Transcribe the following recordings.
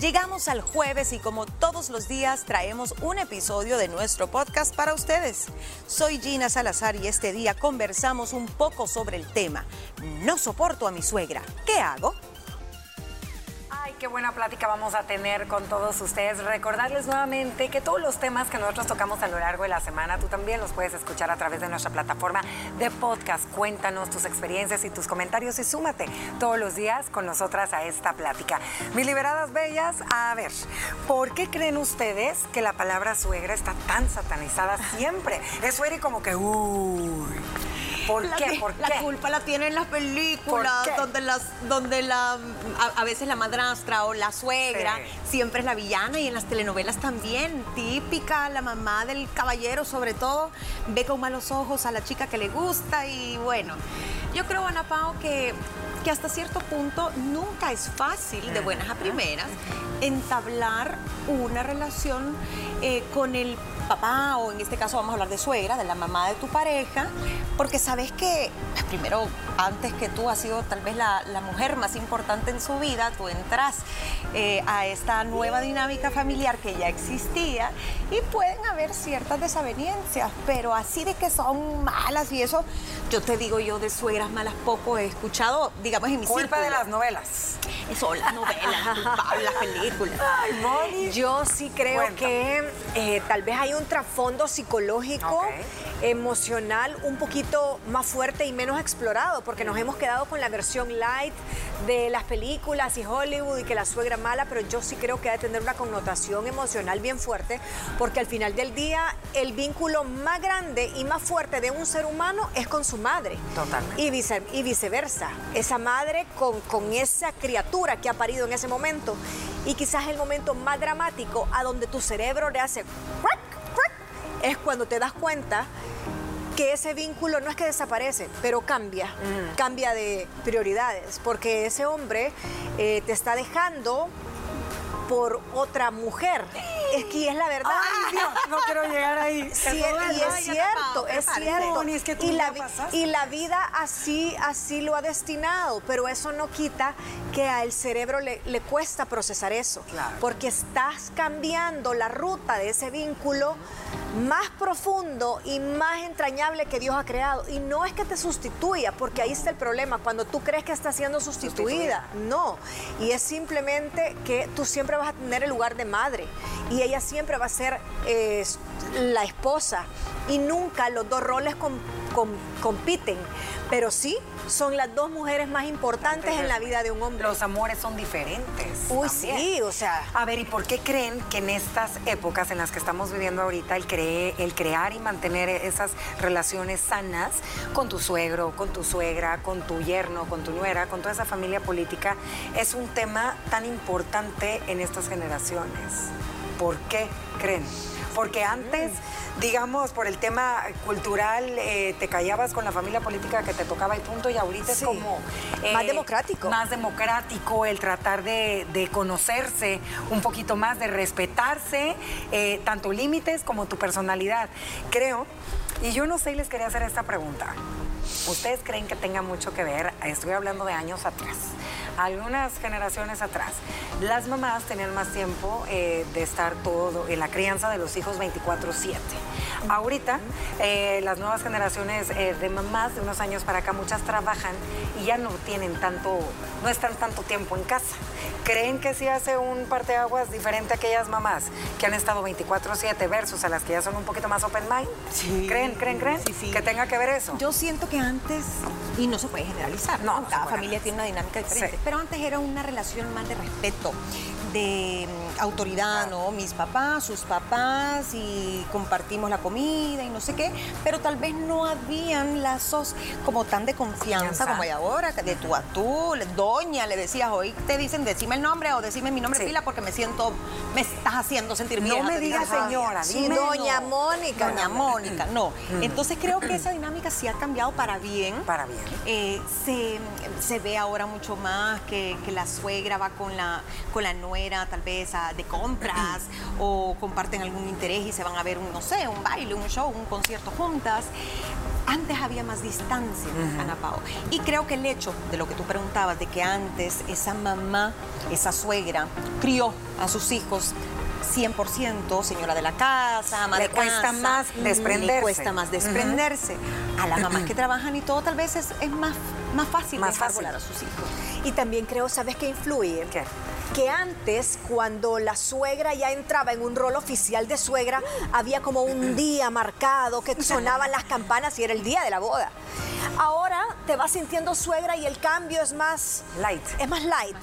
Llegamos al jueves y como todos los días traemos un episodio de nuestro podcast para ustedes. Soy Gina Salazar y este día conversamos un poco sobre el tema. No soporto a mi suegra. ¿Qué hago? Qué buena plática vamos a tener con todos ustedes. Recordarles nuevamente que todos los temas que nosotros tocamos a lo largo de la semana, tú también los puedes escuchar a través de nuestra plataforma de podcast. Cuéntanos tus experiencias y tus comentarios y súmate todos los días con nosotras a esta plática. Mis liberadas bellas, a ver, ¿por qué creen ustedes que la palabra suegra está tan satanizada siempre? Eso era como que, uy. ¿Por qué? ¿Por La culpa la tienen las películas, donde las, donde la, a, veces la madrastra o la suegra siempre es la villana y en las telenovelas también, típica, la mamá del caballero sobre todo, ve con malos ojos a la chica que le gusta y bueno, yo creo, Ana Pao, que que hasta cierto punto nunca es fácil, de buenas a primeras, entablar una relación eh, con el papá o en este caso vamos a hablar de suegra, de la mamá de tu pareja, porque sabes que pues, primero, antes que tú has sido tal vez la, mujer más importante en su vida, tú entras eh, a esta nueva dinámica familiar que ya existía y pueden haber ciertas desavenencias, pero así de que son malas y eso, yo te digo yo de suegras malas poco he escuchado, digamos en mi Culpa de las novelas. Eso, las novelas, las películas. Ay, Yo sí creo que eh, tal vez hay un trasfondo psicológico, emocional, un poquito más fuerte y menos explorado, porque nos hemos quedado con la versión light de las películas y Hollywood y que la suegra mala, pero yo sí creo que debe tener una connotación emocional bien fuerte, porque al final del día el vínculo más grande y más fuerte de un ser humano es con su madre. Totalmente. Y, y viceversa. Esa madre con, con esa criatura que ha parido en ese momento. Y quizás el momento más dramático a donde tu cerebro le hace es cuando te das cuenta que ese vínculo no es que desaparece, pero cambia, mm. cambia de prioridades, porque ese hombre eh, te está dejando por otra mujer. Es que es la verdad. Ay, Dios, no quiero llegar ahí. y es cierto, es cierto. y, la, y la vida así, así lo ha destinado, pero eso no quita que al cerebro le, le cuesta procesar eso. Porque estás cambiando la ruta de ese vínculo más profundo y más entrañable que Dios ha creado. Y no es que te sustituya, porque ahí está el problema, cuando tú crees que está siendo sustituida. No. Y es simplemente que tú siempre vas a tener el lugar de madre y ella siempre va a ser eh, la esposa. Y nunca los dos roles compiten, pero sí son las dos mujeres más importantes en la vida de un hombre. Los amores son diferentes. Uy, sí, o sea. A ver, ¿y por qué creen que en estas épocas en las que estamos viviendo ahorita, el, el crear y mantener esas relaciones sanas con tu suegro, con tu suegra, con tu yerno, con tu nuera, con toda esa familia política, es un tema tan importante en estas generaciones? ¿Por qué creen? Porque antes digamos, por el tema cultural, eh, te callabas con la familia política que te tocaba y punto, y ahorita es como... Eh, más democrático. Más democrático, el tratar de, conocerse un poquito más, de respetarse, eh, tanto límites como tu personalidad. Creo, y yo no sé, les quería hacer esta pregunta. ¿Ustedes creen que tenga mucho que ver? Estoy hablando de años atrás algunas generaciones atrás, las mamás tenían más tiempo eh, de estar todo en la crianza de los hijos 24/7. Ahorita, eh, las nuevas generaciones eh, de mamás de unos años para acá, muchas trabajan y ya no tienen tanto, no están tanto tiempo en casa. ¿Creen que sí hace un parteaguas diferente a aquellas mamás que han estado 24/7 versus a las que ya son un poquito más open mind? Sí. ¿Creen, creen, creen que tenga que ver eso? Yo siento que antes, y no se puede generalizar, ¿no? Cada familia tiene una dinámica diferente pero antes era una relación más de respeto, de autoridad, ¿no? Mis papás, sus papás y compartimos la comida y no sé qué, pero tal vez no habían lazos como tan de confianza como hay ahora, de tú a tú, doña, le decías, hoy te dicen decime el nombre o decime mi nombre pila porque me siento, me estás haciendo sentir bien. No me digas señora, dime doña Mónica. Doña Mónica, no. Mm. Entonces creo que esa dinámica sí ha cambiado para bien. Para bien. Eh, se, se ve ahora mucho más que, la suegra va con la, con la nuera tal vez de compras o comparten algún interés y se van a ver un, no sé, un baile, un show, un concierto juntas. antes había más distancia, Ana Pao. Y creo que el hecho de lo que tú preguntabas, de que antes esa mamá, esa suegra, crió a sus hijos 100% señora de la casa, ama le cuesta más desprenderse. Le cuesta más desprenderse. A las mamás que trabajan y todo, tal vez es, más, más fácil más dejar volar a sus hijos. Y también creo, ¿sabes qué influye? ¿Qué? Que antes, cuando la suegra ya entraba en un rol oficial de suegra, había como un día marcado que sonaban las campanas y era el día de la boda. Ahora te vas sintiendo suegra y el cambio es más light. Es más light,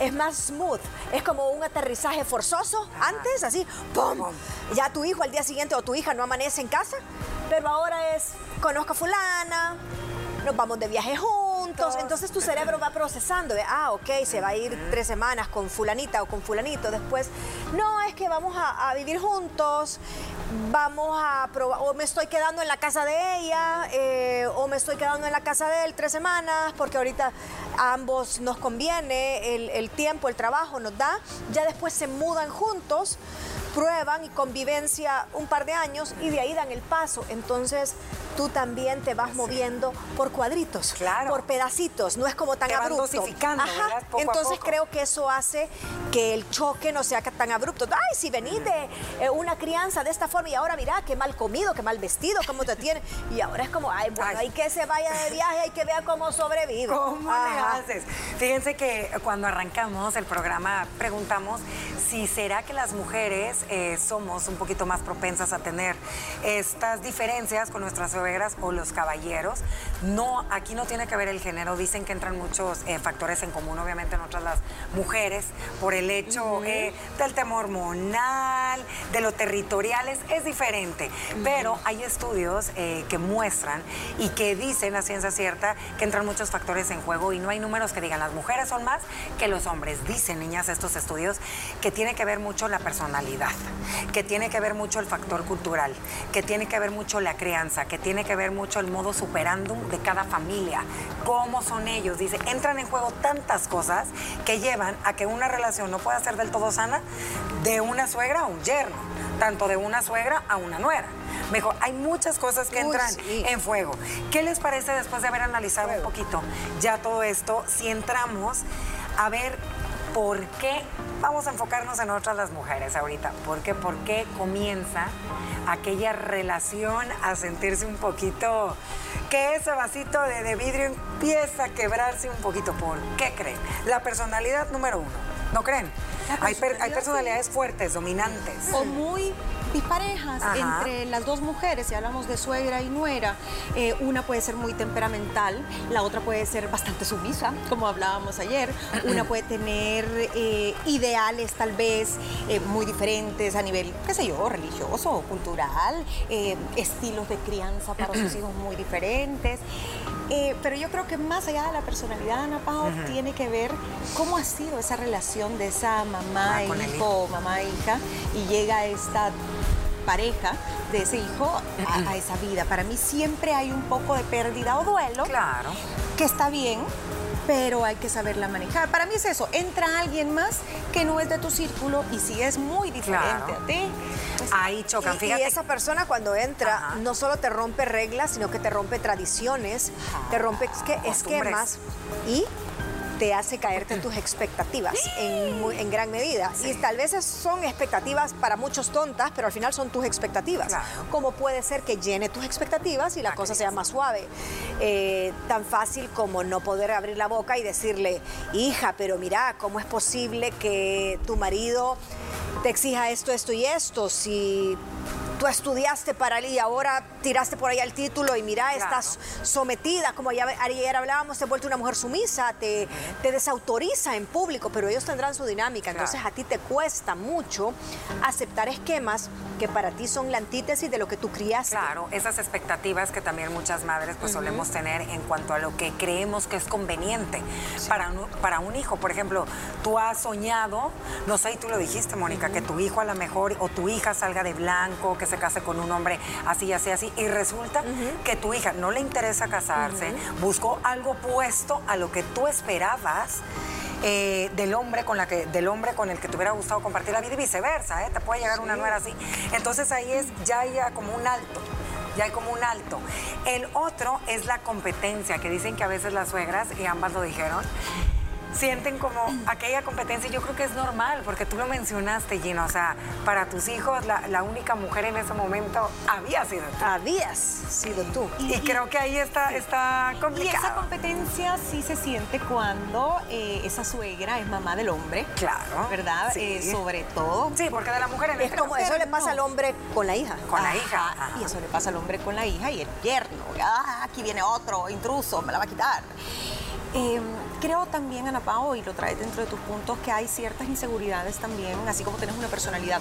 es más smooth. Es como un aterrizaje forzoso. Antes, así, ¡pum! Ya tu hijo al día siguiente o tu hija no amanece en casa, pero ahora es conozco a fulana, nos vamos de viaje juntos, entonces tu cerebro va procesando, de, ah, ok, se va a ir tres semanas con fulanita o con fulanito, después, no, es que vamos a, vivir juntos, vamos a probar, o me estoy quedando en la casa de ella, eh, o me estoy quedando en la casa de él tres semanas, porque ahorita a ambos nos conviene, el tiempo, el trabajo nos da, ya después se mudan juntos, prueban y convivencia un par de años y de ahí dan el paso. Entonces tú también te vas moviendo por cuadritos, por pedacitos, no es como tan abrupto. Entonces creo que eso hace que el choque no sea tan abrupto. Ay, si venís de eh, una crianza de esta forma y ahora mira, qué mal comido, qué mal vestido, cómo te tiene. Y ahora es como, ay, bueno, hay que se vaya de viaje, hay que ver cómo sobrevive. ¿Cómo le haces? Fíjense que cuando arrancamos el programa preguntamos si será que las mujeres eh, somos un poquito más propensas a tener estas diferencias con nuestras suegras o los caballeros. No, aquí no tiene que ver el género. Dicen que entran muchos eh, factores en común, obviamente, en otras las mujeres, por el hecho eh, del tema hormonal, de lo territoriales, es diferente. Pero hay estudios que muestran y que dicen a ciencia cierta que entran muchos factores en juego y no hay números que digan las mujeres son más que los hombres. Dicen, niñas, estos estudios que tiene que ver mucho la personalidad que tiene que ver mucho el factor cultural, que tiene que ver mucho la crianza, que tiene que ver mucho el modo superandum de cada familia, cómo son ellos. Dice, entran en juego tantas cosas que llevan a que una relación no pueda ser del todo sana de una suegra a un yerno, tanto de una suegra a una nuera. Mejor, hay muchas cosas que entran en fuego. ¿Qué les parece después de haber analizado un poquito ya todo esto? Si entramos a ver por qué vamos a enfocarnos en otras las mujeres ahorita. ¿Por qué? ¿Por qué comienza aquella relación a sentirse un poquito que ese vasito de, vidrio empieza a quebrarse un poquito? ¿Por qué creen? La personalidad número uno. ¿No creen? Hay, hay, personalidades fuertes, dominantes. O muy disparejas entre las dos mujeres, si hablamos de suegra y nuera, eh, una puede ser muy temperamental, la otra puede ser bastante sumisa, como hablábamos ayer, una puede tener eh, ideales tal vez eh, muy diferentes a nivel, qué sé yo, religioso cultural, estilos de crianza para sus hijos muy diferentes. pero yo creo que más allá de la personalidad, Ana Pau, tiene que ver cómo ha sido esa relación de esa mamá e hijo, mamá e hija, y llega esta pareja de ese hijo a, esa vida. Para mí siempre hay un poco de pérdida o duelo. Claro. Que está bien, pero hay que saberla manejar. Para mí es eso, entra alguien más que no es de tu círculo y si es muy diferente a ti. Pues Ahí chocan, y, Y esa persona cuando entra no solo te rompe reglas, sino que te rompe tradiciones, te rompe esquemas y te hace caerte en tus expectativas en, gran medida. Y tal vez son expectativas para muchos tontas, pero al final son tus expectativas. Como puede ser que llene tus expectativas y la cosa sea más suave. Eh, tan fácil como no poder abrir la boca y decirle, hija, pero mira, ¿cómo es posible que tu marido te exija esto, esto y esto? Si tú estudiaste para él y ahora tiraste por ahí el título y mira, estás sometida, como ayer hablábamos, te vuelto una mujer sumisa, te, te desautoriza en público, pero ellos tendrán su dinámica. Entonces a ti te cuesta mucho aceptar esquemas que para ti son la antítesis de lo que tú criaste. Claro, esas expectativas que también muchas madres pues solemos tener en cuanto a lo que creemos que es conveniente para, un, para un hijo. Por ejemplo, tú has soñado, no sé, y tú lo dijiste, Mónica, que tu hijo a lo mejor o tu hija salga de blanco, que se case con un hombre así, así, así, y resulta que tu hija no le interesa casarse, buscó algo opuesto a lo que tú esperabas. Eh, del hombre con la que del hombre con el que te hubiera gustado compartir la vida y viceversa, ¿eh? te puede llegar una nuera así. Entonces ahí es ya ya como un alto ya hay como un alto. El otro es la competencia, que dicen que a veces las suegras, y ambas lo dijeron, sienten como aquella competencia y yo creo que es normal, porque tú lo mencionaste, Gino, o sea, para tus hijos la, única mujer en ese momento había sido tú. Habías sido tú. Y, creo que ahí está, está complicado. Y esa competencia sí se siente cuando eh, esa suegra es mamá del hombre. Claro. ¿Verdad? Eh, sobre todo. Sí, porque de la mujer en Es como eso le pasa al hombre con la hija. Con la hija. Y eso le pasa al hombre con la hija y el yerno. Ah, aquí viene otro intruso, me la va a quitar. Em, creo también, Ana Pao, y lo traes dentro de tus puntos, que hay ciertas inseguridades también, así como tienes una personalidad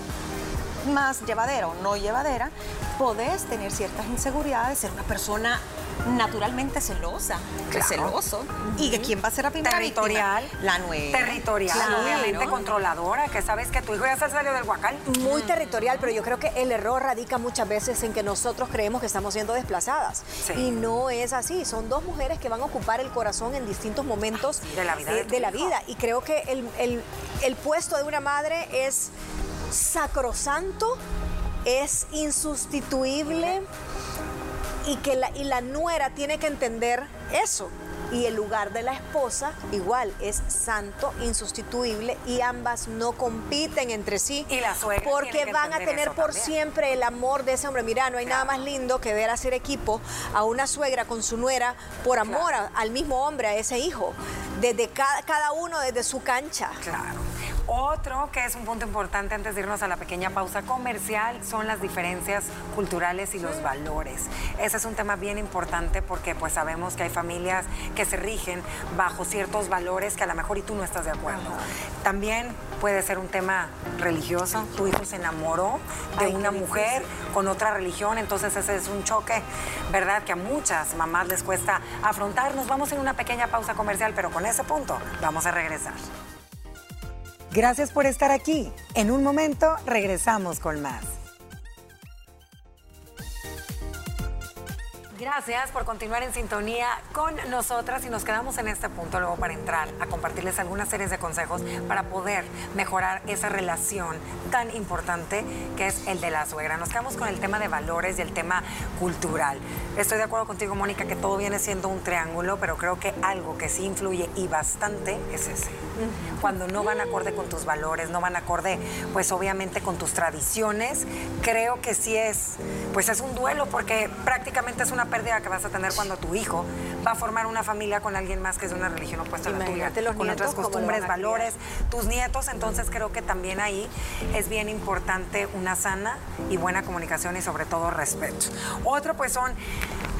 más llevadera o no llevadera, podés tener ciertas inseguridades, ser una persona naturalmente celosa, celoso. ¿Y que quién va a ser la primera Territorial. La nueva. Territorial, obviamente controladora, que sabes que tu hijo ya se salió del huacal. Muy territorial, pero yo creo que el error radica muchas veces en que nosotros creemos que estamos siendo desplazadas. Y no es así. Son dos mujeres que van a ocupar el corazón en distintos momentos de la vida. de la vida. Y creo que el, el puesto de una madre es sacrosanto, es insustituible y que la, y la nuera tiene que entender eso. Y el lugar de la esposa igual es santo, insustituible y ambas no compiten entre sí. Y la suegra. Porque van a tener por siempre el amor de ese hombre. Mira, no hay nada más lindo que ver hacer equipo a una suegra con su nuera por amor al mismo hombre, a ese hijo. Desde cada, cada uno desde su cancha. Claro. Otro que es un punto importante antes de irnos a la pequeña pausa comercial son las diferencias culturales y los valores. Ese es un tema bien importante porque pues sabemos que hay familias que se rigen bajo ciertos valores que a lo mejor y tú no estás de acuerdo. También puede ser un tema religioso. Tu hijo se enamoró de una mujer con otra religión, entonces ese es un choque, ¿verdad? Que a muchas mamás les cuesta afrontar. Nos vamos en una pequeña pausa comercial, pero con ese punto vamos a regresar. Gracias por estar aquí. En un momento regresamos con más. Gracias por continuar en sintonía con nosotras y nos quedamos en este punto luego para entrar a compartirles algunas series de consejos para poder mejorar esa relación tan importante que es el de la suegra. Nos quedamos con el tema de valores y el tema cultural. Estoy de acuerdo contigo, Mónica, que todo viene siendo un triángulo, pero creo que algo que sí influye y bastante es ese. Cuando no van acorde con tus valores, no van acorde, pues obviamente con tus tradiciones, creo que sí es, pues es un duelo porque prácticamente es una pérdida que vas a tener cuando tu hijo va a formar una familia con alguien más que es de una religión opuesta a la tuya, con otras costumbres, valores, tus nietos, entonces creo que también ahí es bien importante una sana y buena comunicación y sobre todo respeto. Otro pues son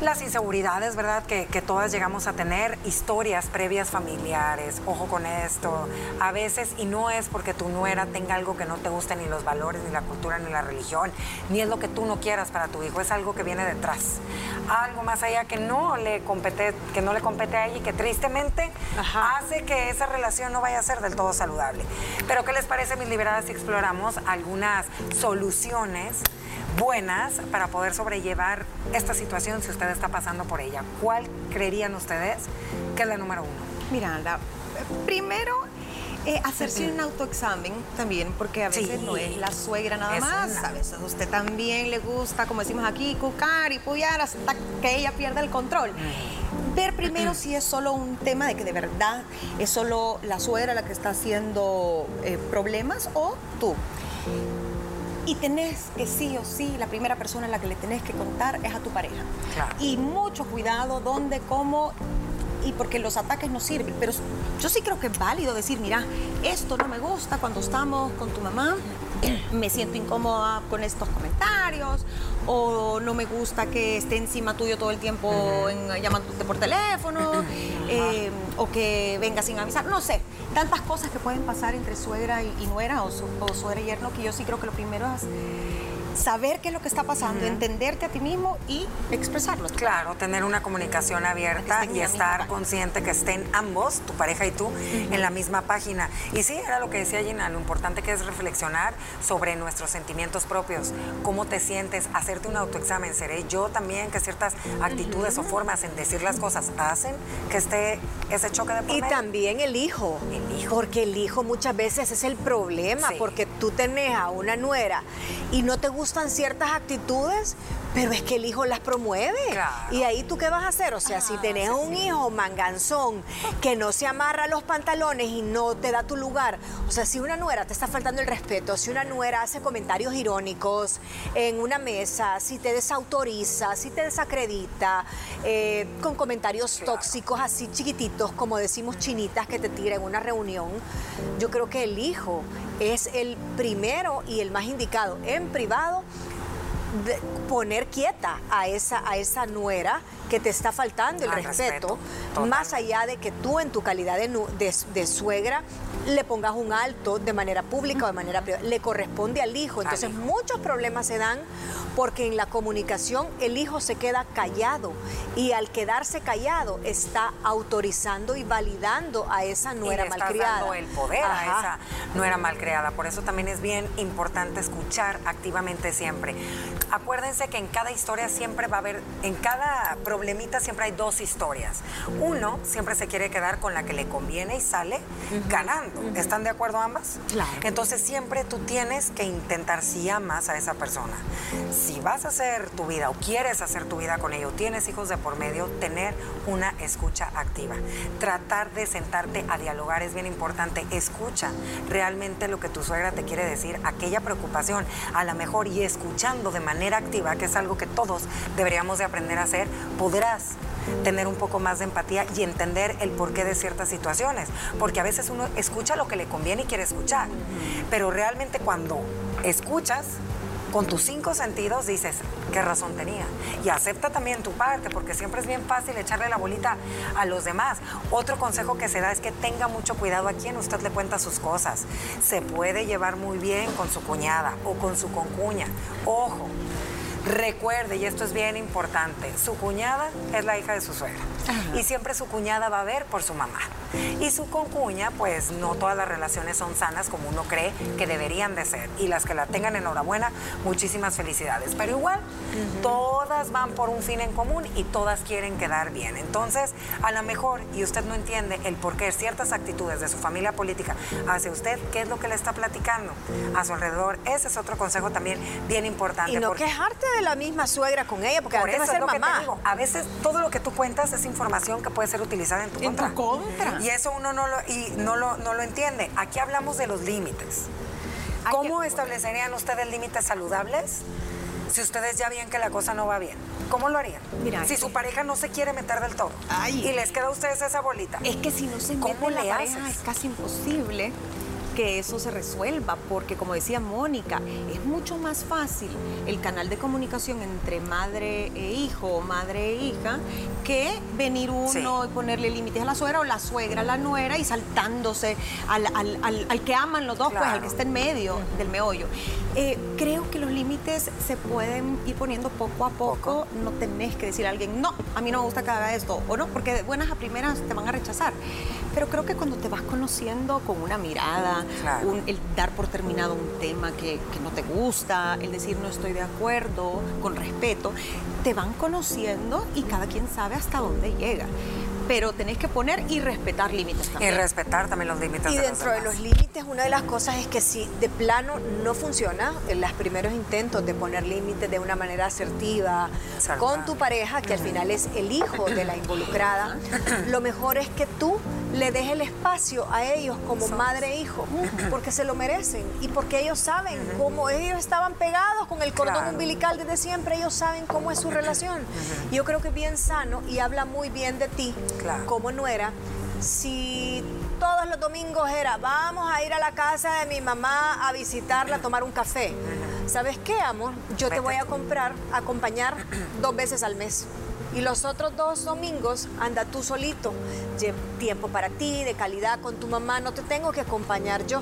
las inseguridades, ¿verdad? Que, que, todas llegamos a tener, historias previas familiares, ojo con esto, a veces, y no es porque tu nuera tenga algo que no te guste, ni los valores, ni la cultura, ni la religión, ni es lo que tú no quieras para tu hijo, es algo que viene detrás, algo más allá que no le compete, que no le compete a ella y que tristemente hace que esa relación no vaya a ser del todo saludable. Pero ¿qué les parece, mis liberadas, si exploramos algunas soluciones? Buenas para poder sobrellevar esta situación si usted está pasando por ella. ¿Cuál creerían ustedes que es la número uno? Miranda, primero eh, hacerse un autoexamen también, porque a veces no es la suegra nada más, a veces a usted también le gusta, como decimos aquí, cucar y puyar hasta que ella pierda el control. Ver primero si es solo un tema de que de verdad es solo la suegra la que está haciendo eh, problemas o tú. Y tenés que sí o sí, la primera persona en la que le tenés que contar es a tu pareja. Y mucho cuidado dónde, cómo y porque los ataques no sirven. Pero yo sí creo que es válido decir, mira, esto no me gusta cuando estamos con tu mamá, me siento incómoda con estos comentarios, o no me gusta que esté encima tuyo todo el tiempo llamándote por teléfono, eh, o que venga sin avisar, no sé, tantas cosas que pueden pasar entre suegra y, nuera o, o suegra y yerno, que yo sí creo que lo primero es saber qué es lo que está pasando, entenderte a ti mismo y expresarlo. Claro, tener una comunicación abierta y estar consciente que estén ambos, tu pareja y tú, en la misma página. Y sí, era lo que decía Gina, lo importante que es reflexionar sobre nuestros sentimientos propios, cómo te sientes, hacerte un autoexamen. ¿Seré yo también que ciertas actitudes o formas en decir las cosas hacen que esté ese choque de por Y también el hijo. El hijo. Porque el hijo muchas veces es el problema, porque tú tenés a una nuera y no te gusta gustan ciertas actitudes, pero es que el hijo las promueve. Y ahí tú qué vas a hacer? O sea, si tenés un hijo manganzón que no se amarra los pantalones y no te da tu lugar, o sea, si una nuera te está faltando el respeto, si una nuera hace comentarios irónicos en una mesa, si te desautoriza, si te desacredita, eh, con comentarios tóxicos así chiquititos, como decimos chinitas que te tira en una reunión, yo creo que el hijo es el primero y el más indicado en privado de poner quieta a esa, a esa nuera que te está faltando el respeto, más allá de que tú en tu calidad de, suegra le pongas un alto de manera pública o de manera privada, le corresponde al hijo. Entonces muchos problemas se dan porque en la comunicación el hijo se queda callado y al quedarse callado está autorizando y validando a esa nuera y malcriada. Dando el poder a esa nuera malcriada. Por eso también es bien importante escuchar activamente siempre. Acuérdense que en cada historia siempre va a haber, en cada problemita siempre hay dos historias. Uno siempre se quiere quedar con la que le conviene y sale ganando. ¿Están de acuerdo ambas? Claro. Entonces siempre tú tienes que intentar, si amas a esa persona, si vas a hacer tu vida o quieres hacer tu vida con ello, tienes hijos de por medio, tener una escucha activa. Tratar de sentarte a dialogar es bien importante. Escucha realmente lo que tu suegra te quiere decir, aquella preocupación, a lo mejor y escuchando de manera activa, que es algo que todos deberíamos de aprender a hacer, podrás tener un poco más de empatía y entender el porqué de ciertas situaciones. Porque a veces uno escucha lo que le conviene y quiere escuchar. Pero realmente cuando escuchas, con tus cinco sentidos dices, qué razón tenía. Y acepta también tu parte, porque siempre es bien fácil echarle la bolita a los demás. Otro consejo que se da es que tenga mucho cuidado a quien usted le cuenta sus cosas. Se puede llevar muy bien con su cuñada o con su concuña. Ojo, Recuerde, y esto es bien importante, su cuñada es la hija de su suegra. Y siempre su cuñada va a ver por su mamá. Y su concuña, pues no todas las relaciones son sanas como uno cree que deberían de ser. Y las que la tengan enhorabuena, muchísimas felicidades. Pero igual, todas van por un fin en común y todas quieren quedar bien. Entonces, a lo mejor, y usted no entiende el por qué ciertas actitudes de su familia política hacia usted, ¿qué es lo que le está platicando a su alrededor? Ese es otro consejo también bien importante. Y no quejarte de la misma suegra con ella, porque por eso es lo que te digo. A veces todo lo que tú cuentas es información que puede ser utilizada en tu en contra. Tu contra. Y eso uno no lo, y no lo, no lo entiende. Aquí hablamos de los límites. ¿Cómo establecerían ustedes límites saludables si ustedes ya ven que la cosa no va bien? ¿Cómo lo harían? Mira, si su pareja no se quiere meter del todo y les queda a ustedes esa bolita. Es que si no se ¿Cómo le la pareja es casi imposible que eso se resuelva, porque como decía Mónica, es mucho más fácil el canal de comunicación entre madre e hijo o madre e hija que venir uno y ponerle límites a la suegra o la suegra a la nuera y saltándose al, que aman los dos, pues al que está en medio del meollo. Eh, creo que los límites se pueden ir poniendo poco a poco. No tenés que decir a alguien, no, a mí no me gusta que haga esto, o no, porque de buenas a primeras te van a rechazar. Pero creo que cuando te vas conociendo con una mirada, el dar por terminado un tema que, que no te gusta, el decir no estoy de acuerdo, con respeto, te van conociendo y cada quien sabe hasta dónde llega pero tenés que poner y respetar límites también. Y respetar también los límites. Y dentro de los límites, una de las cosas es que si de plano no funciona, en los primeros intentos de poner límites de una manera asertiva con tu pareja, que al final es el hijo de la involucrada, lo mejor es que tú le des el espacio a ellos como madre e hijo, porque se lo merecen y porque ellos saben cómo ellos estaban pegados con el cordón umbilical desde siempre, ellos saben cómo es su relación. Yo creo que es bien sano y habla muy bien de ti como nuera, si todos los domingos era, vamos a ir a la casa de mi mamá a visitarla, a tomar un café. ¿Sabes qué, amor? Yo te voy a comprar, acompañar dos veces al mes. Y los otros dos domingos anda tú solito. Tiempo para ti, de calidad con tu mamá, no te tengo que acompañar yo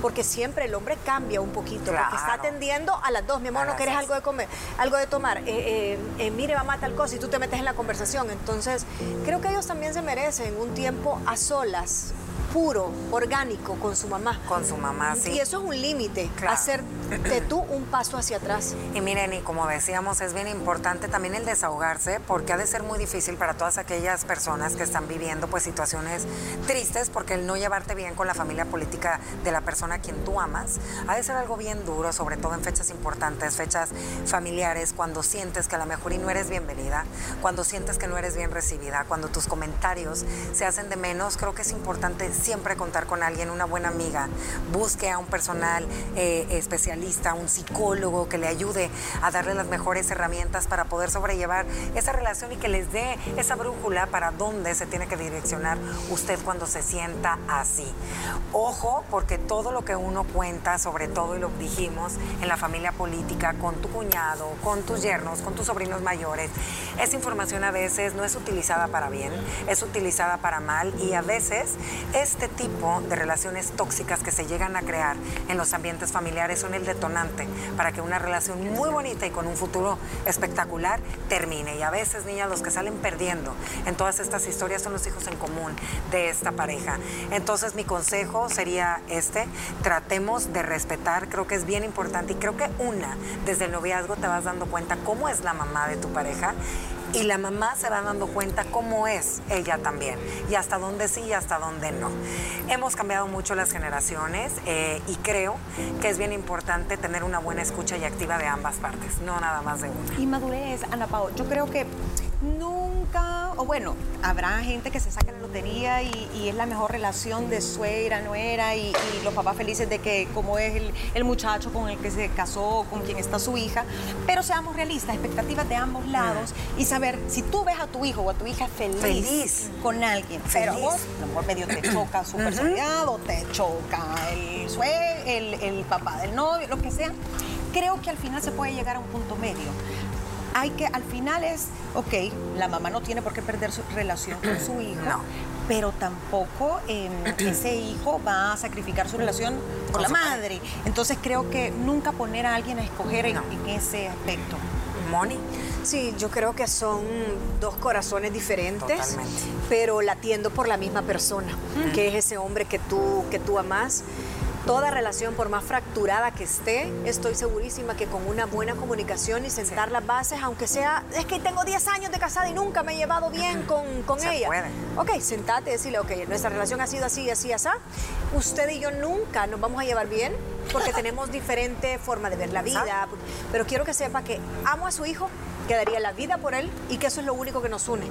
porque siempre el hombre cambia un poquito, porque está atendiendo a las dos, mi amor, no quieres algo de comer, algo de tomar, eh, eh, eh, mire, mamá, tal cosa, y tú te metes en la conversación. Entonces, creo que ellos también se merecen un tiempo a solas puro, orgánico con su mamá. Con su mamá, sí. Y eso es un límite, hacer de tú un paso hacia atrás. Y miren, y como decíamos, es bien importante también el desahogarse, porque ha de ser muy difícil para todas aquellas personas que están viviendo pues situaciones tristes, porque el no llevarte bien con la familia política de la persona a quien tú amas, ha de ser algo bien duro, sobre todo en fechas importantes, fechas familiares, cuando sientes que a lo mejor y no eres bienvenida, cuando sientes que no eres bien recibida, cuando tus comentarios se hacen de menos, creo que es importante siempre contar con alguien, una buena amiga, busque a un personal eh, especialista, un psicólogo que le ayude a darle las mejores herramientas para poder sobrellevar esa relación y que les dé esa brújula para dónde se tiene que direccionar usted cuando se sienta así. Ojo, porque todo lo que uno cuenta, sobre todo y lo dijimos en la familia política, con tu cuñado, con tus yernos, con tus sobrinos mayores, esa información a veces no es utilizada para bien, es utilizada para mal y a veces este tipo de relaciones tóxicas que se llegan a crear en los ambientes familiares son el detonante para que una relación muy bonita y con un futuro espectacular termine. Y a veces, niñas, los que salen perdiendo en todas estas historias son los hijos en común de esta pareja. Entonces mi consejo sería este, tratemos de respetar, creo que es bien importante y creo que una, desde el noviazgo te vas dando cuenta cómo es la mamá de tu pareja y la mamá se va dando cuenta cómo es ella también y hasta dónde sí y hasta dónde no. Hemos cambiado mucho las generaciones eh, y creo que es bien importante tener una buena escucha y activa de ambas partes, no nada más de una. Y madurez, Ana Pao, yo creo que nunca, o bueno, habrá gente que se saque la lotería y, es la mejor relación de suegra, nuera y, y los papás felices de que como es el, muchacho con el que se casó, con quien está su hija, pero seamos realistas, expectativas de ambos lados y saber si tú ves a tu hijo o a tu hija feliz, con alguien, pero vos, a lo mejor medio te choca su personalidad o te choca el, el, el papá del novio, lo que sea, creo que al final se puede llegar a un punto medio hay que, al final es, ok, la mamá no tiene por qué perder su relación con su hijo, pero tampoco ese hijo va a sacrificar su relación por la madre. Entonces creo que nunca poner a alguien a escoger en, ese aspecto. Moni. Sí, yo creo que son dos corazones diferentes, pero latiendo por la misma persona, que es ese hombre que tú, que tú amas toda relación, por más fracturada que esté, estoy segurísima que con una buena comunicación y sentar las bases, aunque sea, es que tengo 10 años de casada y nunca me he llevado bien con, con ella. Puede. Ok, sentate y decirle, ok, nuestra relación ha sido así, así, así. Usted y yo nunca nos vamos a llevar bien porque tenemos diferente forma de ver la vida. Pero quiero que sepa que amo a su hijo, que daría la vida por él y que eso es lo único que nos une.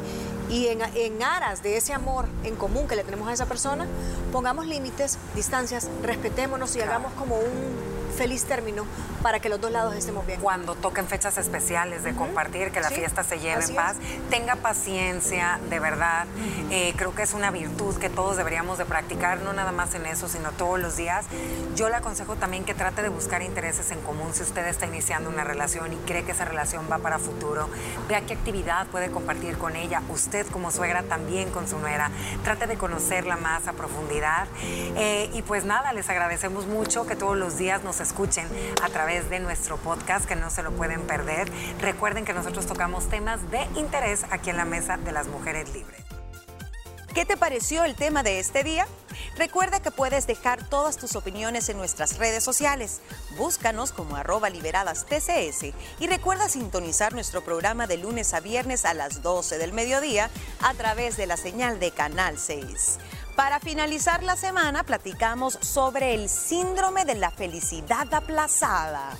Y en, en aras de ese amor en común que le tenemos a esa persona, pongamos límites, distancias, respetémonos y hagamos como un feliz término para que los dos lados estemos bien. Cuando toquen fechas especiales de compartir, que la fiesta se lleve en paz, tenga paciencia, de verdad. Eh, creo que es una virtud que todos deberíamos de practicar, no nada más en eso, sino todos los días. Yo le aconsejo también que trate de buscar intereses en común si usted está iniciando una relación y cree que esa relación va para futuro. Vea qué actividad puede compartir con ella, usted como suegra también con su nuera. Trate de conocerla más a profundidad. Eh, y pues nada, les agradecemos mucho que todos los días nos escuchen a través de nuestro podcast, que no se lo pueden perder. Recuerden que nosotros tocamos temas de interés aquí en la Mesa de las Mujeres Libres. ¿Qué te pareció el tema de este día? Recuerda que puedes dejar todas tus opiniones en nuestras redes sociales. Búscanos como arroba liberadas TCS y recuerda sintonizar nuestro programa de lunes a viernes a las 12 del mediodía a través de la señal de Canal 6. Para finalizar la semana, platicamos sobre el síndrome de la felicidad aplazada.